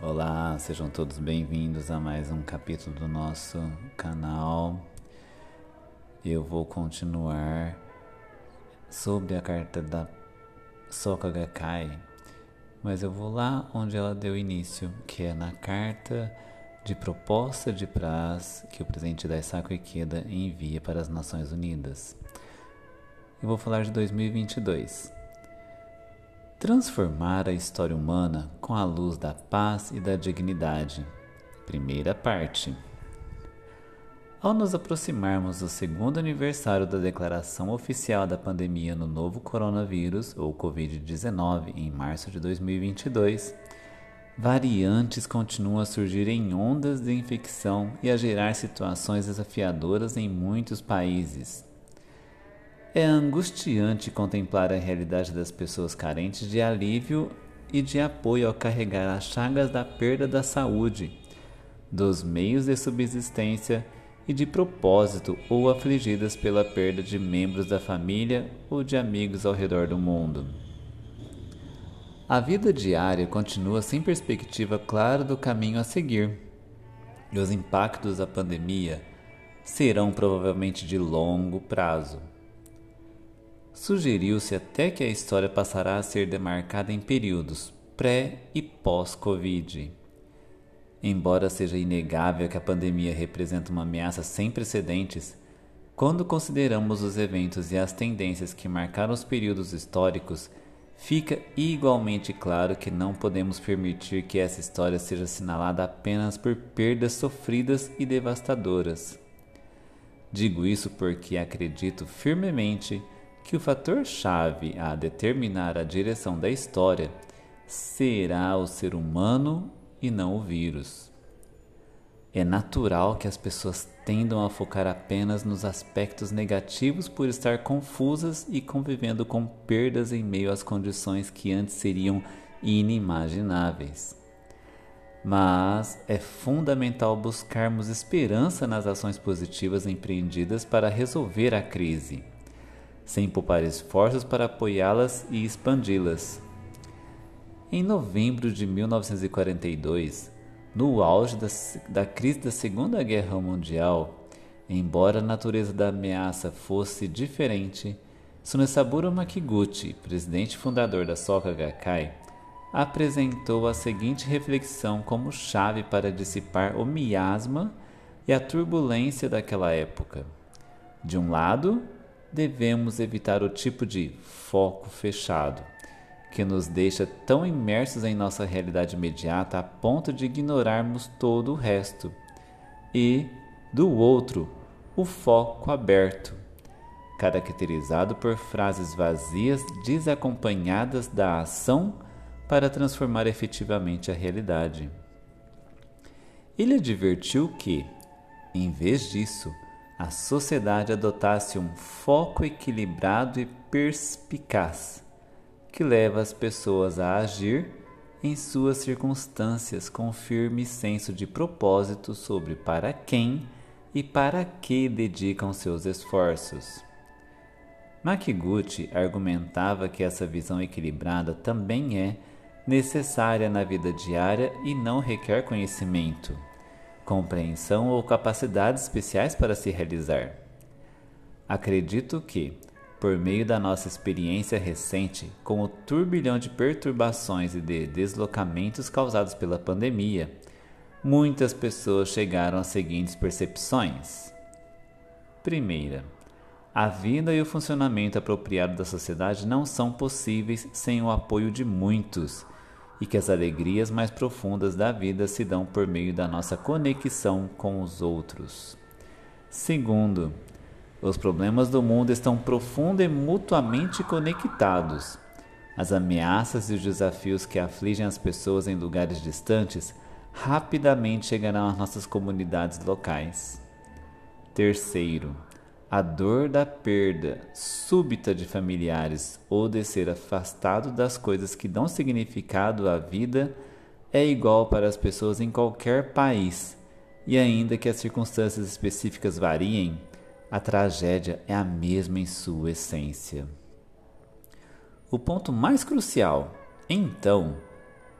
Olá, sejam todos bem-vindos a mais um capítulo do nosso canal. Eu vou continuar sobre a carta da Soka Gakkai, mas eu vou lá onde ela deu início, que é na carta de proposta de praz que o presidente da Isako Ikeda envia para as Nações Unidas. Eu vou falar de 2022 transformar a história humana com a luz da paz e da dignidade. Primeira parte. Ao nos aproximarmos do segundo aniversário da declaração oficial da pandemia no novo coronavírus, ou Covid-19, em março de 2022, variantes continuam a surgir em ondas de infecção e a gerar situações desafiadoras em muitos países. É angustiante contemplar a realidade das pessoas carentes de alívio e de apoio ao carregar as chagas da perda da saúde, dos meios de subsistência e de propósito ou afligidas pela perda de membros da família ou de amigos ao redor do mundo. A vida diária continua sem perspectiva clara do caminho a seguir, e os impactos da pandemia serão provavelmente de longo prazo. Sugeriu-se até que a história passará a ser demarcada em períodos pré e pós-Covid. Embora seja inegável que a pandemia representa uma ameaça sem precedentes, quando consideramos os eventos e as tendências que marcaram os períodos históricos, fica igualmente claro que não podemos permitir que essa história seja assinalada apenas por perdas sofridas e devastadoras. Digo isso porque acredito firmemente que o fator-chave a determinar a direção da história será o ser humano e não o vírus. É natural que as pessoas tendam a focar apenas nos aspectos negativos por estar confusas e convivendo com perdas em meio às condições que antes seriam inimagináveis. Mas é fundamental buscarmos esperança nas ações positivas empreendidas para resolver a crise sem poupar esforços para apoiá-las e expandi-las. Em novembro de 1942, no auge da, da crise da Segunda Guerra Mundial, embora a natureza da ameaça fosse diferente, Sunesaburo Makiguchi, presidente fundador da Soka Gakkai, apresentou a seguinte reflexão como chave para dissipar o miasma e a turbulência daquela época. De um lado, devemos evitar o tipo de foco fechado que nos deixa tão imersos em nossa realidade imediata a ponto de ignorarmos todo o resto, e, do outro, o foco aberto, caracterizado por frases vazias desacompanhadas da ação para transformar efetivamente a realidade. Ele advertiu que, em vez disso, a sociedade adotasse um foco equilibrado e perspicaz, que leva as pessoas a agir em suas circunstâncias com firme senso de propósito sobre para quem e para que dedicam seus esforços. Makiguchi argumentava que essa visão equilibrada também é necessária na vida diária e não requer conhecimento compreensão ou capacidades especiais para se realizar. Acredito que, por meio da nossa experiência recente com o turbilhão de perturbações e de deslocamentos causados pela pandemia, muitas pessoas chegaram às seguintes percepções. Primeira, a vida e o funcionamento apropriado da sociedade não são possíveis sem o apoio de muitos e que as alegrias mais profundas da vida se dão por meio da nossa conexão com os outros. Segundo, os problemas do mundo estão profundo e mutuamente conectados. As ameaças e os desafios que afligem as pessoas em lugares distantes rapidamente chegarão às nossas comunidades locais. Terceiro, a dor da perda súbita de familiares ou de ser afastado das coisas que dão significado à vida é igual para as pessoas em qualquer país, e ainda que as circunstâncias específicas variem, a tragédia é a mesma em sua essência. O ponto mais crucial, então,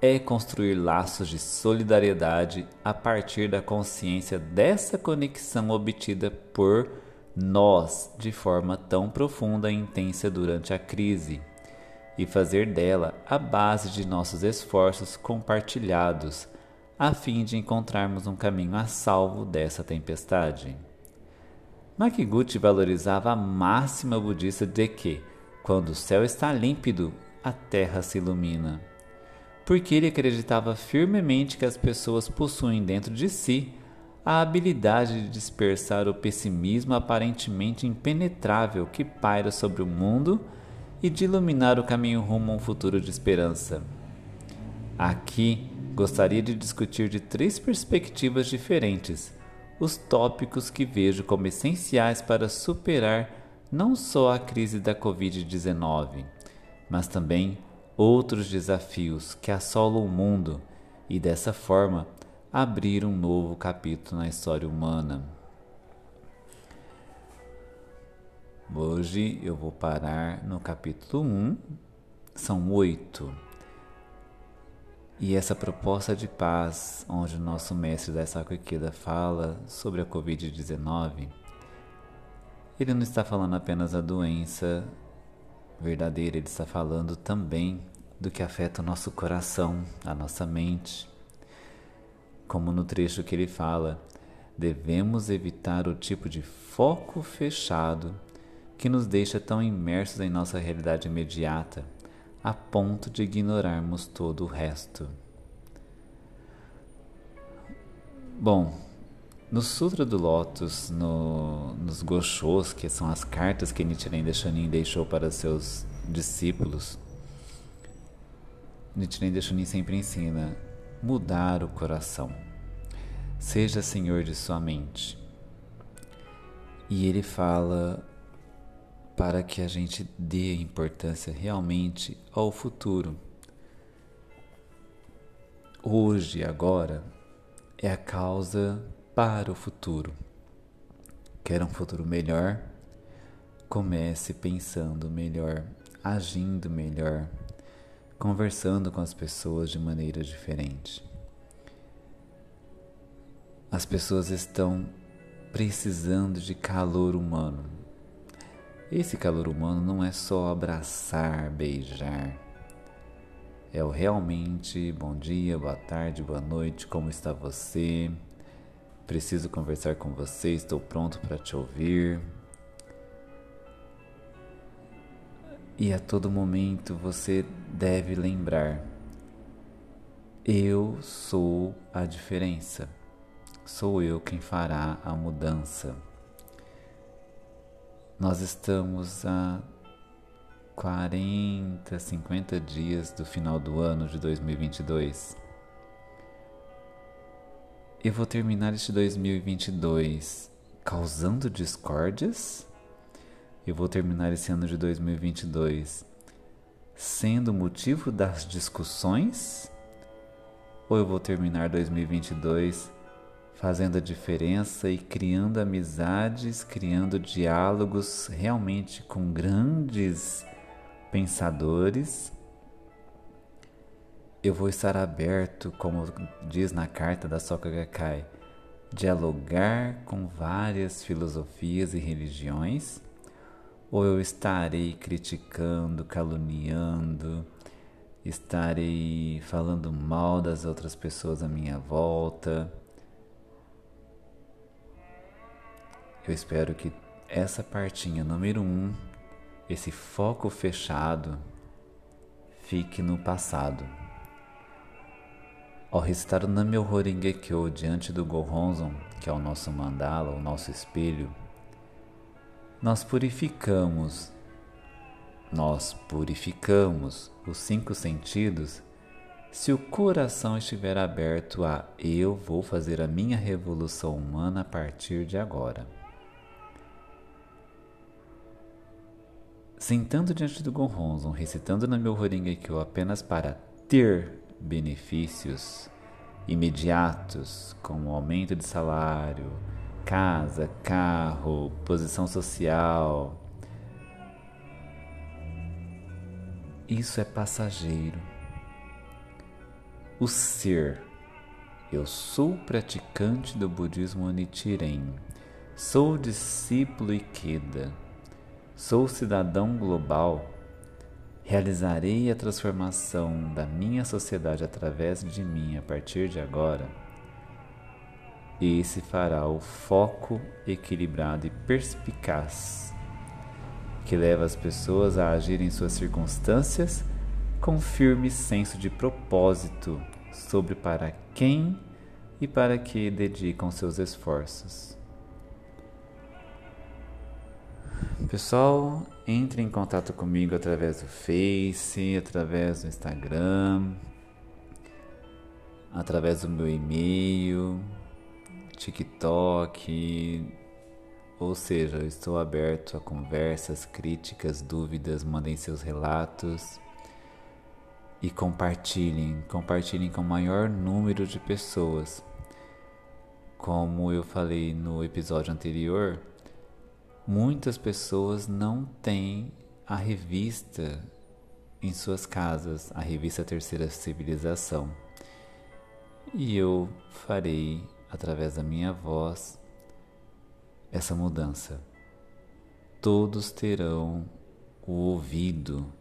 é construir laços de solidariedade a partir da consciência dessa conexão obtida por nós de forma tão profunda e intensa durante a crise, e fazer dela a base de nossos esforços compartilhados, a fim de encontrarmos um caminho a salvo dessa tempestade. Makiguchi valorizava a máxima budista de que, quando o céu está límpido, a terra se ilumina. Porque ele acreditava firmemente que as pessoas possuem dentro de si a habilidade de dispersar o pessimismo aparentemente impenetrável que paira sobre o mundo e de iluminar o caminho rumo a um futuro de esperança. Aqui gostaria de discutir de três perspectivas diferentes os tópicos que vejo como essenciais para superar não só a crise da Covid-19, mas também outros desafios que assolam o mundo e, dessa forma, abrir um novo capítulo na história humana. Hoje eu vou parar no capítulo 1, são oito. E essa proposta de paz, onde o nosso mestre da Ikeda fala sobre a Covid-19, ele não está falando apenas da doença verdadeira, ele está falando também do que afeta o nosso coração, a nossa mente como no trecho que ele fala, devemos evitar o tipo de foco fechado que nos deixa tão imersos em nossa realidade imediata, a ponto de ignorarmos todo o resto. Bom, no Sutra do Lotus, no, nos Goshos, que são as cartas que Nichiren Daishonin deixou para seus discípulos, Nichiren Daishonin sempre ensina mudar o coração. Seja senhor de sua mente. E ele fala para que a gente dê importância realmente ao futuro. Hoje, agora, é a causa para o futuro. Quer um futuro melhor? Comece pensando melhor, agindo melhor conversando com as pessoas de maneira diferente. As pessoas estão precisando de calor humano. Esse calor humano não é só abraçar, beijar. É o realmente bom dia, boa tarde, boa noite, como está você? Preciso conversar com você, estou pronto para te ouvir. E a todo momento você deve lembrar: eu sou a diferença. Sou eu quem fará a mudança. Nós estamos a 40, 50 dias do final do ano de 2022. Eu vou terminar este 2022 causando discórdias eu vou terminar esse ano de 2022 sendo motivo das discussões? Ou eu vou terminar 2022 fazendo a diferença e criando amizades, criando diálogos realmente com grandes pensadores? Eu vou estar aberto, como diz na carta da Soka Gakkai, dialogar com várias filosofias e religiões ou eu estarei criticando, caluniando, estarei falando mal das outras pessoas à minha volta. Eu espero que essa partinha número um, esse foco fechado, fique no passado. Ao recitar o Nam-myoho Renge-kyo diante do Gohonzon, que é o nosso mandala, o nosso espelho, nós purificamos, nós purificamos os cinco sentidos se o coração estiver aberto a eu vou fazer a minha revolução humana a partir de agora. Sentando diante do Gonronzon, recitando na meu Horingekyo apenas para ter benefícios imediatos, como aumento de salário, casa, carro, posição social. Isso é passageiro. o ser. Eu sou praticante do budismo Nichiren. Sou discípulo Ikeda. Sou cidadão global. Realizarei a transformação da minha sociedade através de mim a partir de agora. Esse fará o foco equilibrado e perspicaz que leva as pessoas a agir em suas circunstâncias com firme senso de propósito sobre para quem e para que dedicam seus esforços. Pessoal, entre em contato comigo através do Face, através do Instagram, através do meu e-mail, TikTok, ou seja, eu estou aberto a conversas, críticas, dúvidas, mandem seus relatos e compartilhem, compartilhem com o maior número de pessoas. Como eu falei no episódio anterior, muitas pessoas não têm a revista em suas casas, a revista Terceira Civilização. E eu farei, através da minha voz, essa mudança. Todos terão o ouvido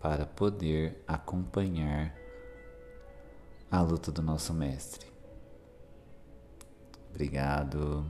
para poder acompanhar a luta do nosso Mestre. Obrigado.